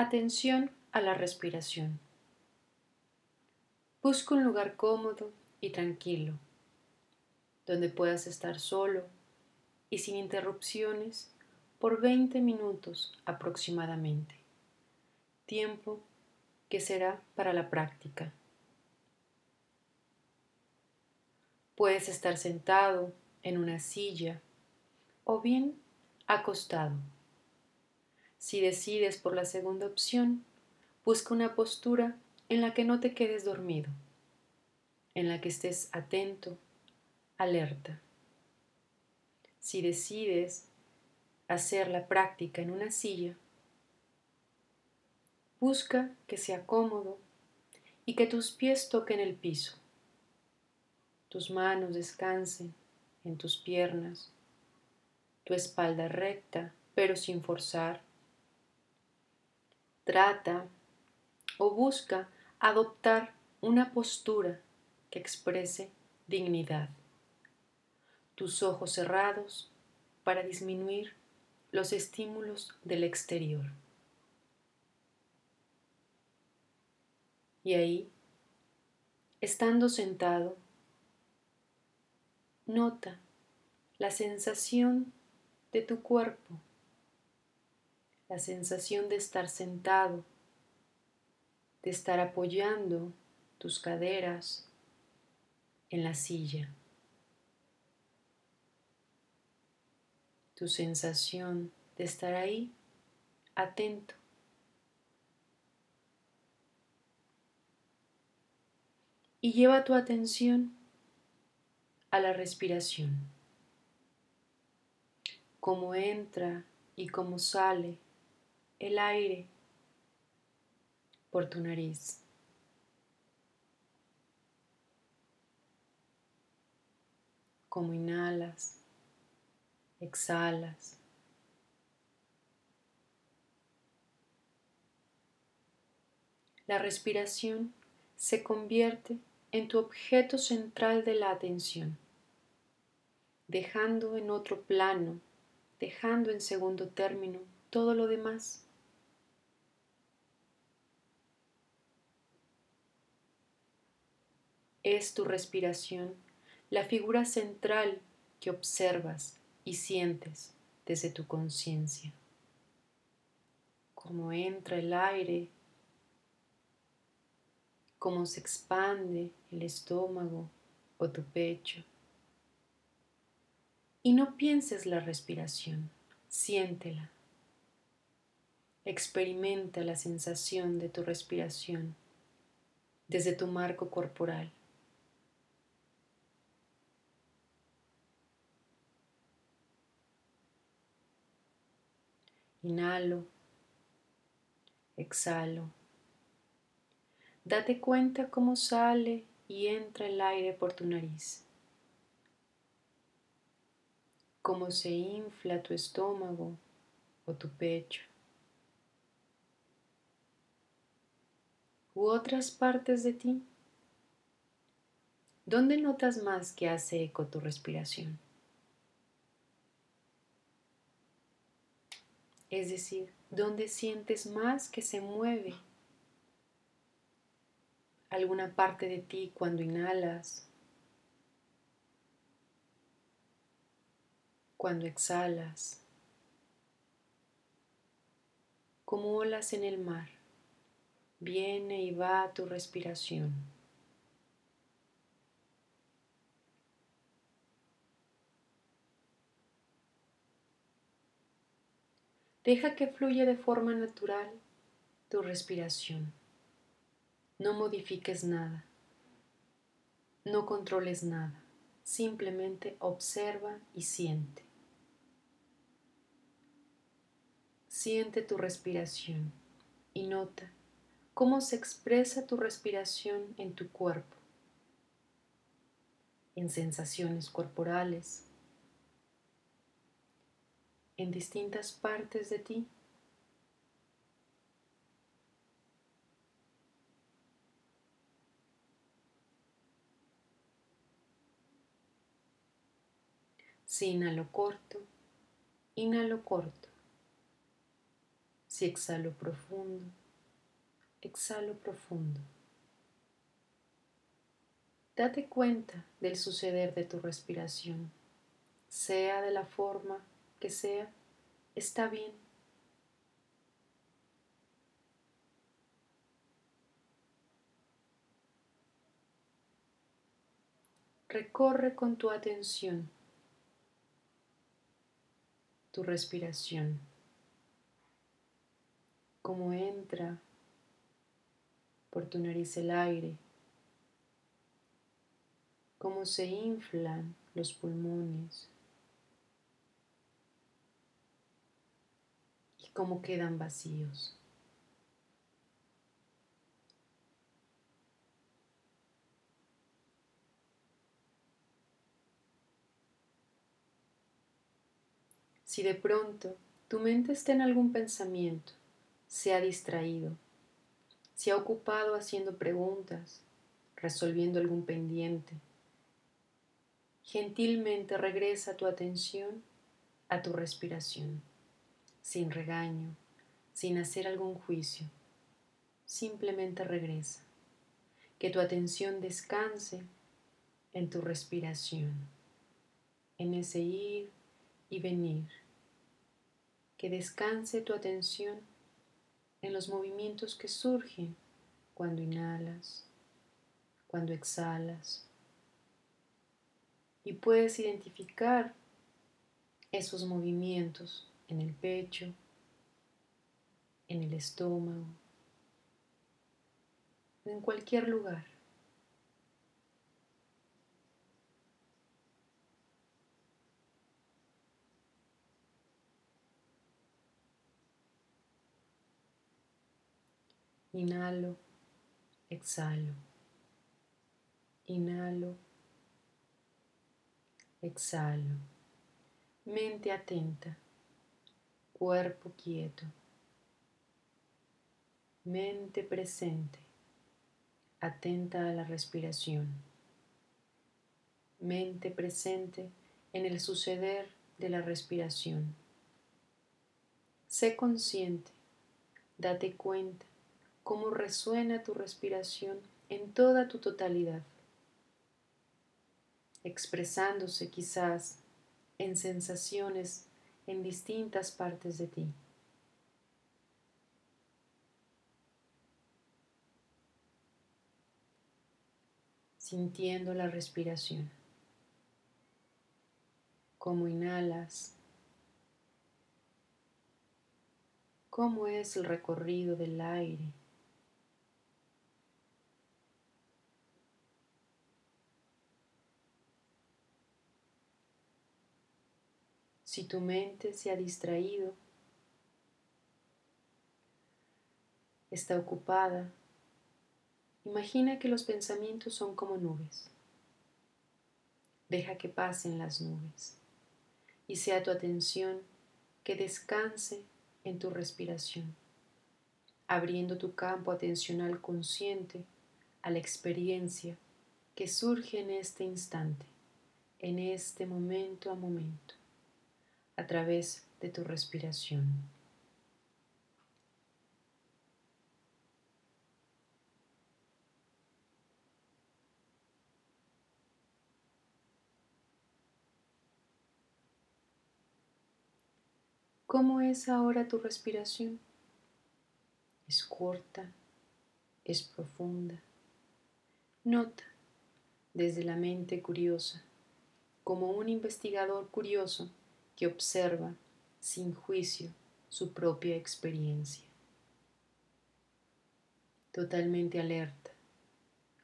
Atención a la respiración. Busca un lugar cómodo y tranquilo, donde puedas estar solo y sin interrupciones por 20 minutos aproximadamente, tiempo que será para la práctica. Puedes estar sentado en una silla o bien acostado. Si decides por la segunda opción, busca una postura en la que no te quedes dormido, en la que estés atento, alerta. Si decides hacer la práctica en una silla, busca que sea cómodo y que tus pies toquen el piso tus manos descansen en tus piernas, tu espalda recta, pero sin forzar. Trata o busca adoptar una postura que exprese dignidad. Tus ojos cerrados para disminuir los estímulos del exterior. Y ahí, estando sentado, Nota la sensación de tu cuerpo, la sensación de estar sentado, de estar apoyando tus caderas en la silla. Tu sensación de estar ahí atento. Y lleva tu atención a la respiración, cómo entra y cómo sale el aire por tu nariz. Cómo inhalas, exhalas. La respiración se convierte en tu objeto central de la atención, dejando en otro plano, dejando en segundo término todo lo demás. Es tu respiración la figura central que observas y sientes desde tu conciencia. Cómo entra el aire cómo se expande el estómago o tu pecho. Y no pienses la respiración, siéntela. Experimenta la sensación de tu respiración desde tu marco corporal. Inhalo, exhalo. Date cuenta cómo sale y entra el aire por tu nariz, cómo se infla tu estómago o tu pecho, u otras partes de ti. ¿Dónde notas más que hace eco tu respiración? Es decir, ¿dónde sientes más que se mueve alguna parte de ti cuando inhalas, cuando exhalas, como olas en el mar. Viene y va tu respiración. Deja que fluya de forma natural tu respiración. No modifiques nada. No controles nada. Simplemente observa y siente. Siente tu respiración y nota cómo se expresa tu respiración en tu cuerpo, en sensaciones corporales, en distintas partes de ti. Si inhalo corto, inhalo corto. Si exhalo profundo, exhalo profundo. Date cuenta del suceder de tu respiración, sea de la forma que sea, está bien. Recorre con tu atención tu respiración, cómo entra por tu nariz el aire, cómo se inflan los pulmones y cómo quedan vacíos. Si de pronto tu mente está en algún pensamiento, se ha distraído, se ha ocupado haciendo preguntas, resolviendo algún pendiente, gentilmente regresa tu atención a tu respiración, sin regaño, sin hacer algún juicio. Simplemente regresa. Que tu atención descanse en tu respiración, en ese ir y venir. Que descanse tu atención en los movimientos que surgen cuando inhalas, cuando exhalas. Y puedes identificar esos movimientos en el pecho, en el estómago, en cualquier lugar. Inhalo, exhalo. Inhalo, exhalo. Mente atenta, cuerpo quieto. Mente presente, atenta a la respiración. Mente presente en el suceder de la respiración. Sé consciente, date cuenta cómo resuena tu respiración en toda tu totalidad, expresándose quizás en sensaciones en distintas partes de ti. sintiendo la respiración, cómo inhalas, cómo es el recorrido del aire Si tu mente se ha distraído, está ocupada, imagina que los pensamientos son como nubes. Deja que pasen las nubes y sea tu atención que descanse en tu respiración, abriendo tu campo atencional consciente a la experiencia que surge en este instante, en este momento a momento a través de tu respiración. ¿Cómo es ahora tu respiración? ¿Es corta? ¿Es profunda? Nota desde la mente curiosa, como un investigador curioso que observa sin juicio su propia experiencia. Totalmente alerta,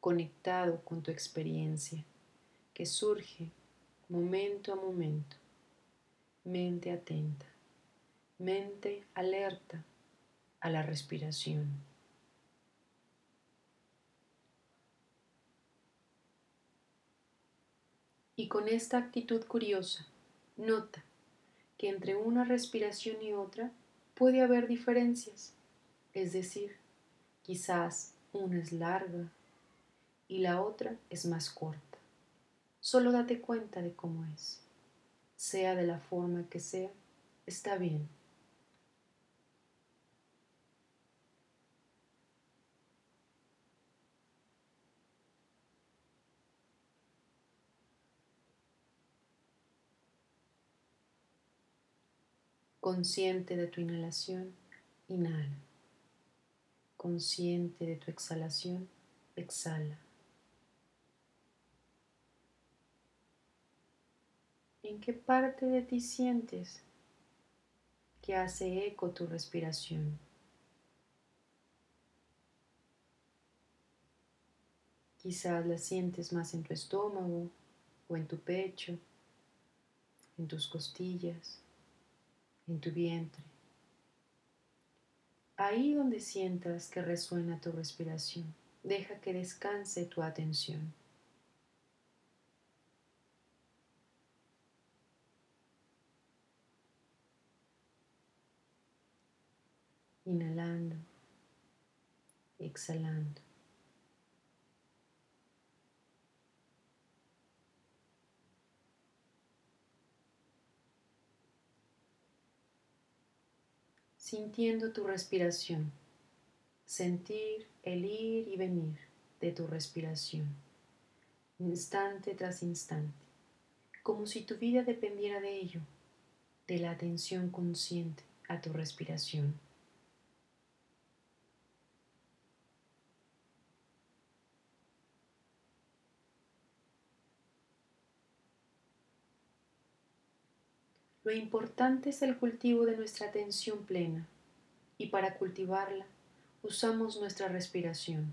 conectado con tu experiencia, que surge momento a momento, mente atenta, mente alerta a la respiración. Y con esta actitud curiosa, nota que entre una respiración y otra puede haber diferencias, es decir, quizás una es larga y la otra es más corta. Solo date cuenta de cómo es. Sea de la forma que sea, está bien. Consciente de tu inhalación, inhala. Consciente de tu exhalación, exhala. ¿En qué parte de ti sientes que hace eco tu respiración? Quizás la sientes más en tu estómago o en tu pecho, en tus costillas, en tu vientre. Ahí donde sientas que resuena tu respiración, deja que descanse tu atención. Inhalando, exhalando. Sintiendo tu respiración, sentir el ir y venir de tu respiración, instante tras instante, como si tu vida dependiera de ello, de la atención consciente a tu respiración. Lo importante es el cultivo de nuestra atención plena y para cultivarla usamos nuestra respiración,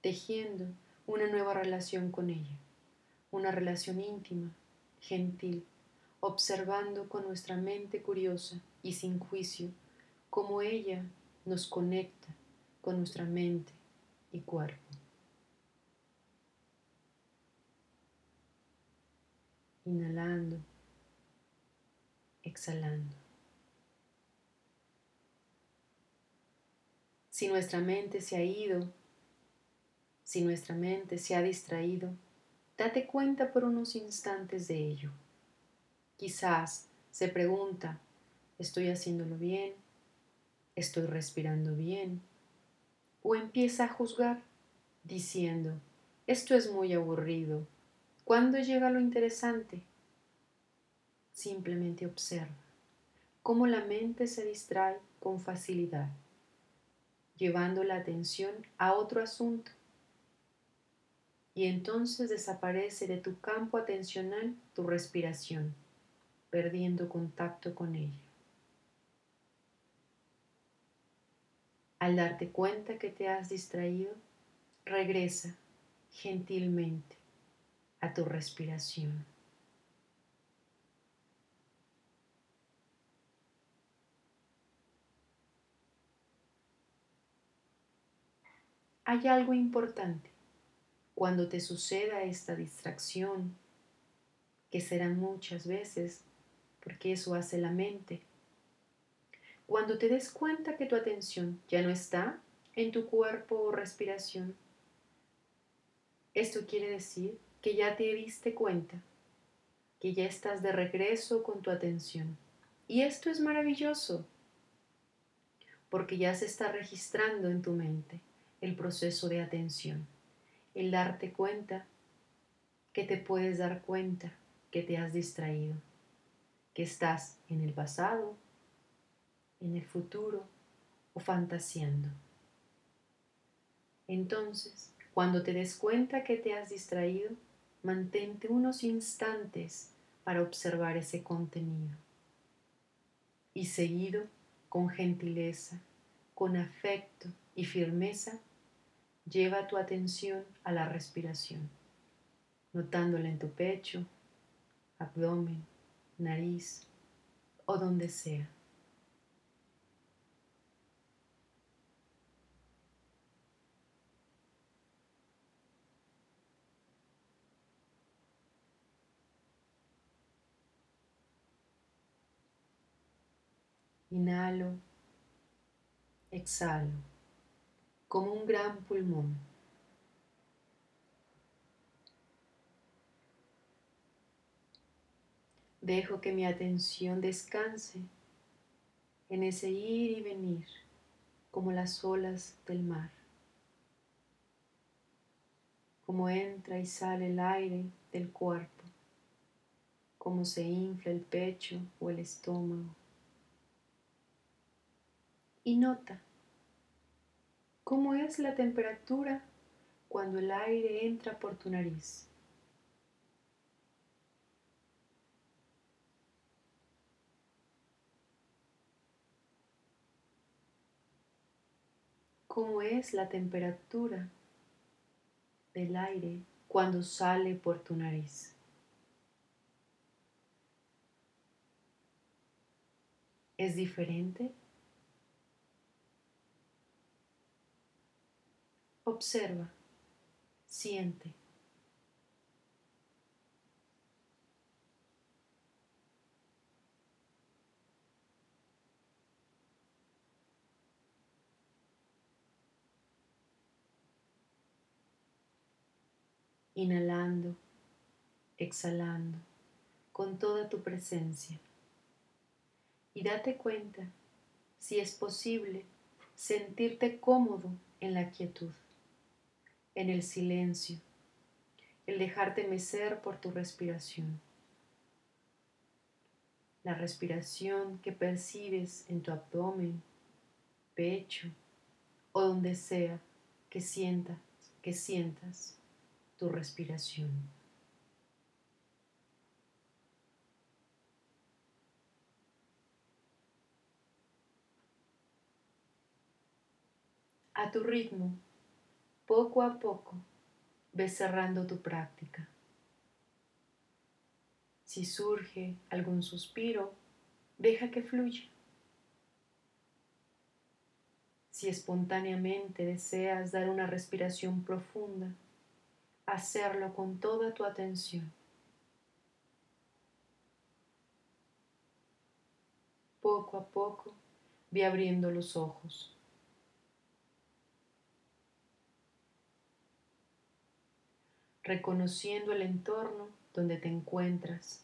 tejiendo una nueva relación con ella, una relación íntima, gentil, observando con nuestra mente curiosa y sin juicio cómo ella nos conecta con nuestra mente y cuerpo. Inhalando exhalando. Si nuestra mente se ha ido, si nuestra mente se ha distraído, date cuenta por unos instantes de ello. Quizás se pregunta, ¿estoy haciéndolo bien? ¿Estoy respirando bien? O empieza a juzgar diciendo, esto es muy aburrido. ¿Cuándo llega lo interesante? Simplemente observa cómo la mente se distrae con facilidad, llevando la atención a otro asunto. Y entonces desaparece de tu campo atencional tu respiración, perdiendo contacto con ella. Al darte cuenta que te has distraído, regresa gentilmente a tu respiración. Hay algo importante. Cuando te suceda esta distracción, que serán muchas veces, porque eso hace la mente, cuando te des cuenta que tu atención ya no está en tu cuerpo o respiración, esto quiere decir que ya te diste cuenta, que ya estás de regreso con tu atención. Y esto es maravilloso, porque ya se está registrando en tu mente el proceso de atención, el darte cuenta que te puedes dar cuenta que te has distraído, que estás en el pasado, en el futuro o fantaseando. Entonces, cuando te des cuenta que te has distraído, mantente unos instantes para observar ese contenido. Y seguido, con gentileza, con afecto y firmeza, Lleva tu atención a la respiración, notándola en tu pecho, abdomen, nariz o donde sea. Inhalo, exhalo como un gran pulmón. Dejo que mi atención descanse en ese ir y venir como las olas del mar, como entra y sale el aire del cuerpo, como se infla el pecho o el estómago, y nota cómo es la temperatura cuando el aire entra por tu nariz. cómo es la temperatura del aire cuando sale por tu nariz. ¿Es diferente? Observa, siente. inhalando, exhalando con toda tu presencia. Y date cuenta, si es posible, sentirte cómodo en la quietud, en el silencio, el dejarte mecer por tu respiración. La respiración que percibes en tu abdomen, pecho o donde sea que sientas, que sientas tu respiración. A tu ritmo, poco a poco, ves cerrando tu práctica. Si surge algún suspiro, deja que fluya. Si espontáneamente deseas dar una respiración profunda, hacerlo con toda tu atención. Poco a poco ve abriendo los ojos. Reconociendo el entorno donde te encuentras,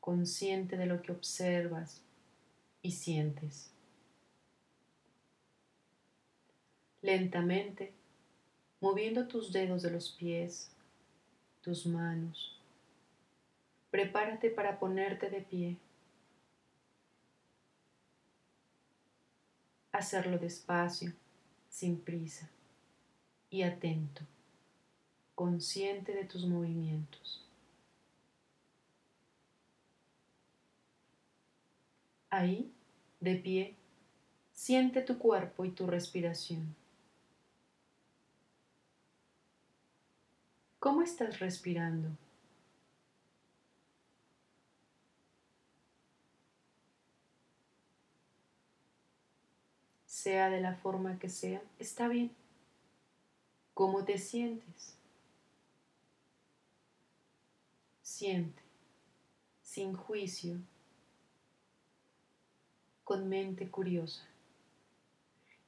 consciente de lo que observas y sientes. Lentamente moviendo tus dedos de los pies, tus manos. Prepárate para ponerte de pie. Hacerlo despacio, sin prisa y atento, consciente de tus movimientos. Ahí, de pie, siente tu cuerpo y tu respiración. ¿Cómo estás respirando? Sea de la forma que sea, está bien. ¿Cómo te sientes? Siente, sin juicio, con mente curiosa.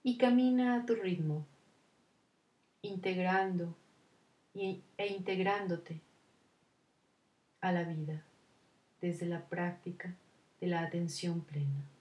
Y camina a tu ritmo, integrando e integrándote a la vida desde la práctica de la atención plena.